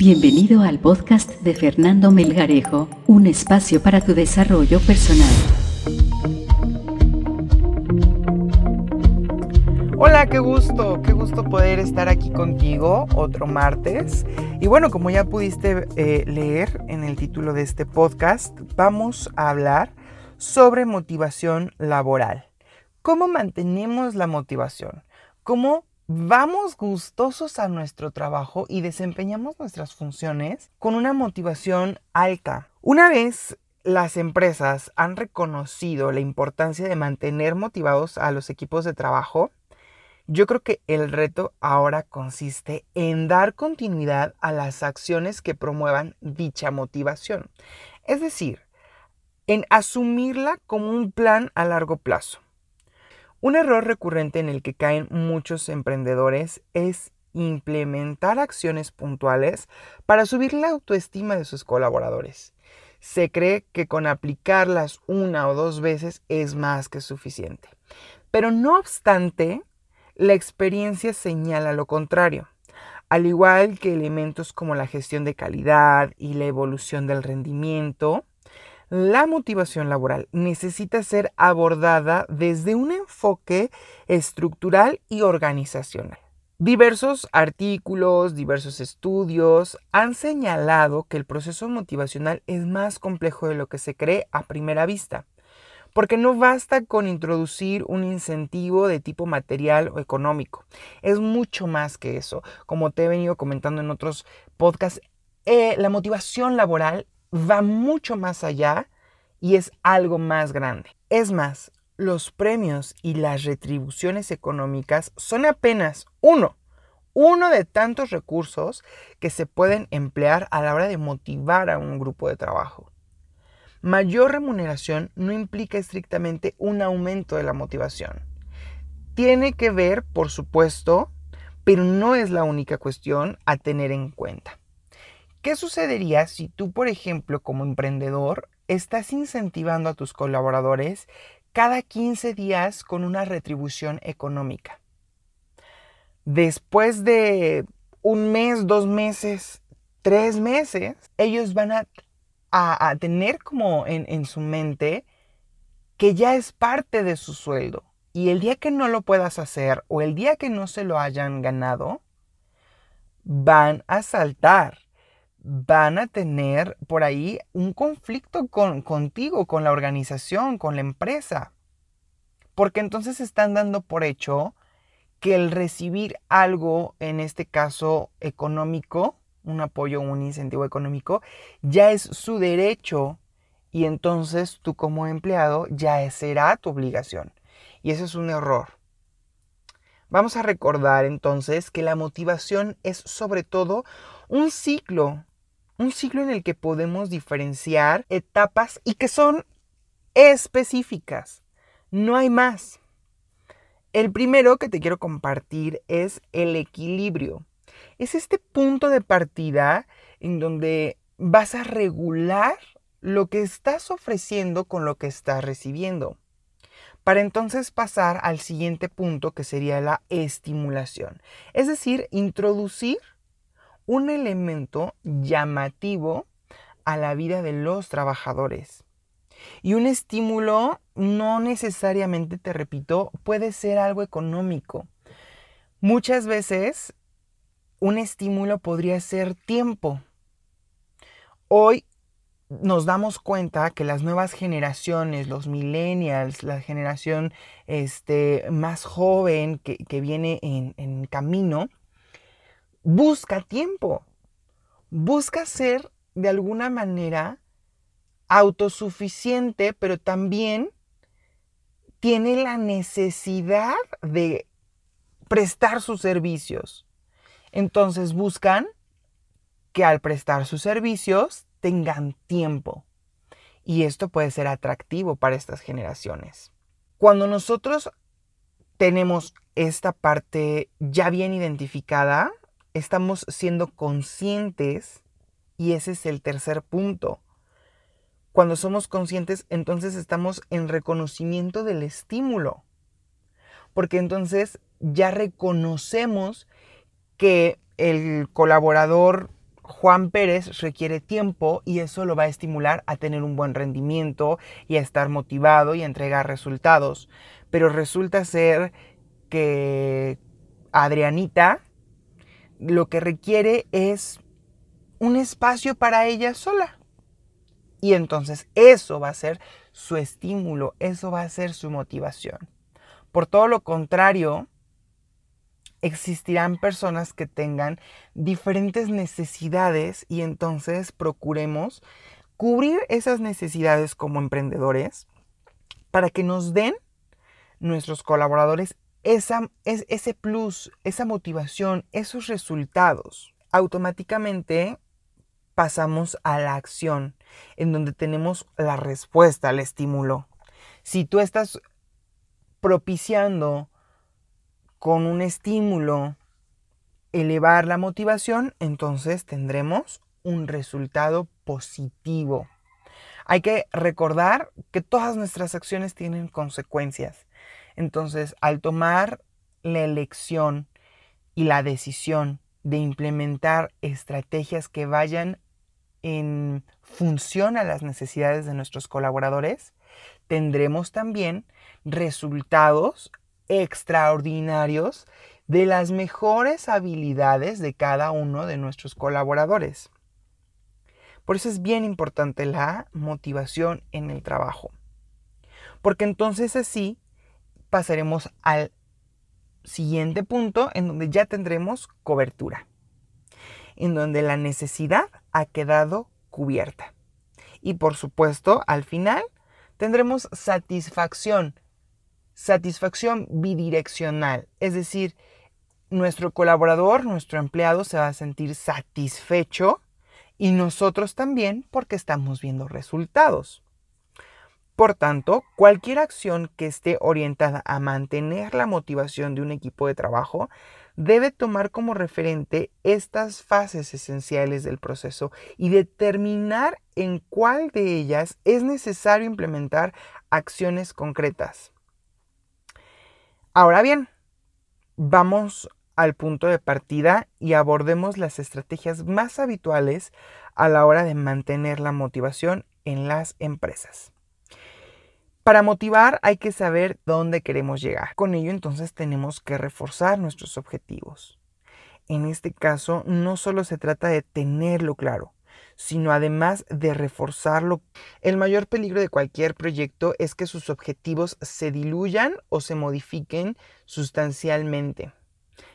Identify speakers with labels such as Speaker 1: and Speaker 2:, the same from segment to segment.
Speaker 1: Bienvenido al podcast de Fernando Melgarejo, un espacio para tu desarrollo personal.
Speaker 2: Hola, qué gusto, qué gusto poder estar aquí contigo otro martes. Y bueno, como ya pudiste eh, leer en el título de este podcast, vamos a hablar sobre motivación laboral. ¿Cómo mantenemos la motivación? ¿Cómo vamos gustosos a nuestro trabajo y desempeñamos nuestras funciones con una motivación alta. Una vez las empresas han reconocido la importancia de mantener motivados a los equipos de trabajo, yo creo que el reto ahora consiste en dar continuidad a las acciones que promuevan dicha motivación. Es decir, en asumirla como un plan a largo plazo. Un error recurrente en el que caen muchos emprendedores es implementar acciones puntuales para subir la autoestima de sus colaboradores. Se cree que con aplicarlas una o dos veces es más que suficiente. Pero no obstante, la experiencia señala lo contrario. Al igual que elementos como la gestión de calidad y la evolución del rendimiento, la motivación laboral necesita ser abordada desde un enfoque estructural y organizacional. Diversos artículos, diversos estudios han señalado que el proceso motivacional es más complejo de lo que se cree a primera vista, porque no basta con introducir un incentivo de tipo material o económico, es mucho más que eso. Como te he venido comentando en otros podcasts, eh, la motivación laboral va mucho más allá y es algo más grande. Es más, los premios y las retribuciones económicas son apenas uno, uno de tantos recursos que se pueden emplear a la hora de motivar a un grupo de trabajo. Mayor remuneración no implica estrictamente un aumento de la motivación. Tiene que ver, por supuesto, pero no es la única cuestión a tener en cuenta. ¿Qué sucedería si tú, por ejemplo, como emprendedor, estás incentivando a tus colaboradores cada 15 días con una retribución económica? Después de un mes, dos meses, tres meses, ellos van a, tener como en, en su mente que ya es parte de su sueldo. Y el día que no lo puedas hacer o el día que no se lo hayan ganado, van a saltar van a tener por ahí un conflicto con, contigo, con la organización, con la empresa. Porque entonces están dando por hecho que el recibir algo, en este caso económico, un apoyo, un incentivo económico, ya es su derecho y entonces tú como empleado ya será tu obligación. Y ese es un error. Vamos a recordar entonces que la motivación es sobre todo un ciclo un ciclo en el que podemos diferenciar etapas y que son específicas. No hay más. El primero que te quiero compartir es el equilibrio. Es este punto de partida en donde vas a regular lo que estás ofreciendo con lo que estás recibiendo. Para entonces pasar al siguiente punto que sería la estimulación. Es decir, introducir un elemento llamativo a la vida de los trabajadores. Y un estímulo no necesariamente, te repito, puede ser algo económico. Muchas veces un estímulo podría ser tiempo. Hoy nos damos cuenta que las nuevas generaciones, los millennials, la generación este, más joven que, viene en, en camino, busca tiempo, busca ser de alguna manera autosuficiente, pero también tiene la necesidad de prestar sus servicios. Entonces buscan que al prestar sus servicios tengan tiempo. Y esto puede ser atractivo para estas generaciones. Cuando nosotros tenemos esta parte ya bien identificada, estamos siendo conscientes y ese es el tercer punto. Cuando somos conscientes, entonces estamos en reconocimiento del estímulo. Porque entonces ya reconocemos que el colaborador Juan Pérez requiere tiempo y eso lo va a estimular a tener un buen rendimiento y a estar motivado y a entregar resultados. Pero resulta ser que Adrianita lo que requiere es un espacio para ella sola. Y entonces eso va a ser su estímulo, eso va a ser su motivación. Por todo lo contrario, existirán personas que tengan diferentes necesidades y entonces procuremos cubrir esas necesidades como emprendedores para que nos den nuestros colaboradores esa, ese plus, esa motivación, esos resultados. Automáticamente pasamos a la acción, en donde tenemos la respuesta al estímulo. Si tú estás propiciando con un estímulo elevar la motivación, entonces tendremos un resultado positivo. Hay que recordar que todas nuestras acciones tienen consecuencias. Entonces, al tomar la elección y la decisión de implementar estrategias que vayan en función a las necesidades de nuestros colaboradores, tendremos también resultados extraordinarios de las mejores habilidades de cada uno de nuestros colaboradores. Por eso es bien importante la motivación en el trabajo. Porque entonces así pasaremos al siguiente punto en donde ya tendremos cobertura, en donde la necesidad ha quedado cubierta. Y por supuesto, al final tendremos satisfacción, satisfacción bidireccional, es decir, nuestro colaborador, nuestro empleado se va a sentir satisfecho y nosotros también porque estamos viendo resultados. Por tanto, cualquier acción que esté orientada a mantener la motivación de un equipo de trabajo debe tomar como referente estas fases esenciales del proceso y determinar en cuál de ellas es necesario implementar acciones concretas. Ahora bien, vamos al punto de partida y abordemos las estrategias más habituales a la hora de mantener la motivación en las empresas. Para motivar hay que saber dónde queremos llegar. Con ello entonces tenemos que reforzar nuestros objetivos. En este caso no solo se trata de tenerlo claro, sino además de reforzarlo. El mayor peligro de cualquier proyecto es que sus objetivos se diluyan o se modifiquen sustancialmente.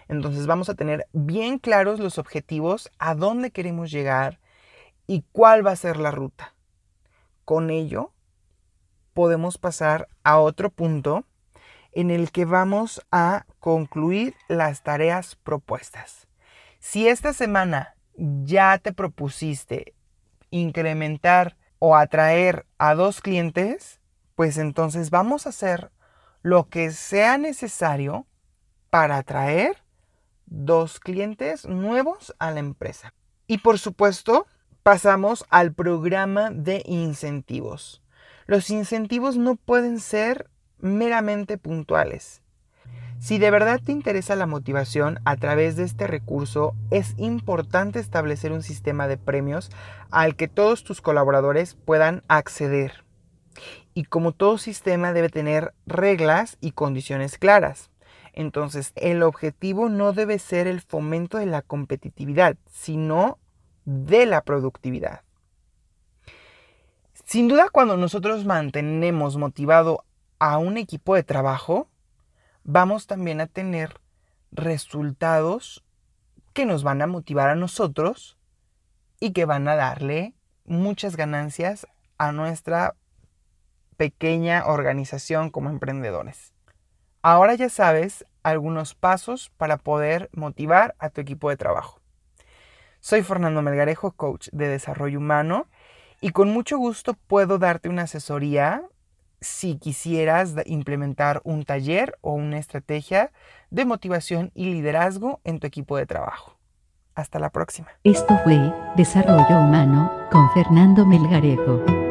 Speaker 2: Entonces vamos a tener bien claros los objetivos, a dónde queremos llegar y cuál va a ser la ruta. Con ello podemos pasar a otro punto en el que vamos a concluir las tareas propuestas. Si esta semana ya te propusiste incrementar o atraer a dos clientes, pues entonces vamos a hacer lo que sea necesario para atraer dos clientes nuevos a la empresa. Y por supuesto, pasamos al programa de incentivos. Los incentivos no pueden ser meramente puntuales. Si de verdad te interesa la motivación a través de este recurso, es importante establecer un sistema de premios al que todos tus colaboradores puedan acceder. Y como todo sistema debe tener reglas y condiciones claras. Entonces, el objetivo no debe ser el fomento de la competitividad, sino de la productividad. Sin duda, cuando nosotros mantenemos motivado a un equipo de trabajo, vamos también a tener resultados que nos van a motivar a nosotros y que van a darle muchas ganancias a nuestra pequeña organización como emprendedores. Ahora ya sabes algunos pasos para poder motivar a tu equipo de trabajo. Soy Fernando Melgarejo, coach de desarrollo humano y con mucho gusto puedo darte una asesoría si quisieras implementar un taller o una estrategia de motivación y liderazgo en tu equipo de trabajo. Hasta la próxima.
Speaker 1: Esto fue Desarrollo Humano con Fernando Melgarejo.